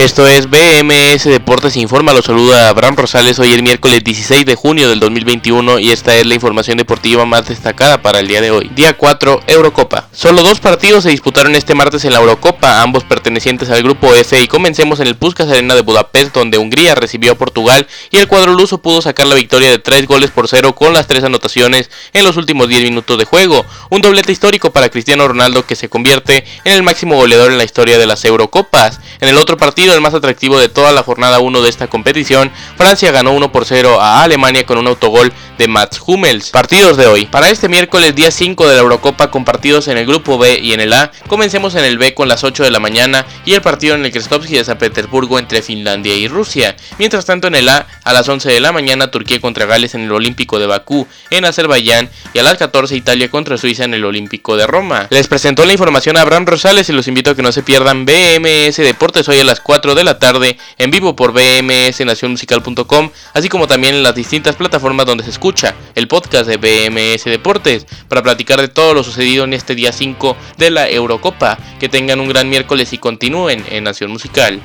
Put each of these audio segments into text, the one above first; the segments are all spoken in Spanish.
Esto es BMS Deportes Informa, lo saluda Abraham Rosales hoy el miércoles 16 de junio del 2021 y esta es la información deportiva más destacada para el día de hoy. Día 4, Eurocopa. Solo dos partidos se disputaron este martes en la Eurocopa, ambos pertenecientes al grupo F y comencemos en el Puskas Arena de Budapest donde Hungría recibió a Portugal y el cuadro luso pudo sacar la victoria de 3 goles por 0 con las tres anotaciones en los últimos 10 minutos de juego. Un doblete histórico para Cristiano Ronaldo que se convierte en el máximo goleador en la historia de las Eurocopas. En el otro partido el más atractivo de toda la jornada 1 de esta competición, Francia ganó 1 por 0 a Alemania con un autogol de Mats Hummels. Partidos de hoy. Para este miércoles día 5 de la Eurocopa con partidos en el grupo B y en el A, comencemos en el B con las 8 de la mañana y el partido en el Krestovsky de San Petersburgo entre Finlandia y Rusia. Mientras tanto en el A, a las 11 de la mañana Turquía contra Gales en el Olímpico de Bakú en Azerbaiyán y a las 14 Italia contra Suiza en el Olímpico de Roma. Les presentó la información a Abraham Rosales y los invito a que no se pierdan BMS Deportes hoy a las 4 de la tarde en vivo por bmsnacionmusical.com, así como también en las distintas plataformas donde se escucha el podcast de BMS Deportes, para platicar de todo lo sucedido en este día 5 de la Eurocopa. Que tengan un gran miércoles y continúen en Nación Musical.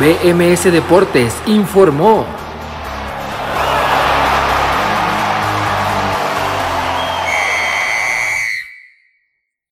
BMS Deportes informó.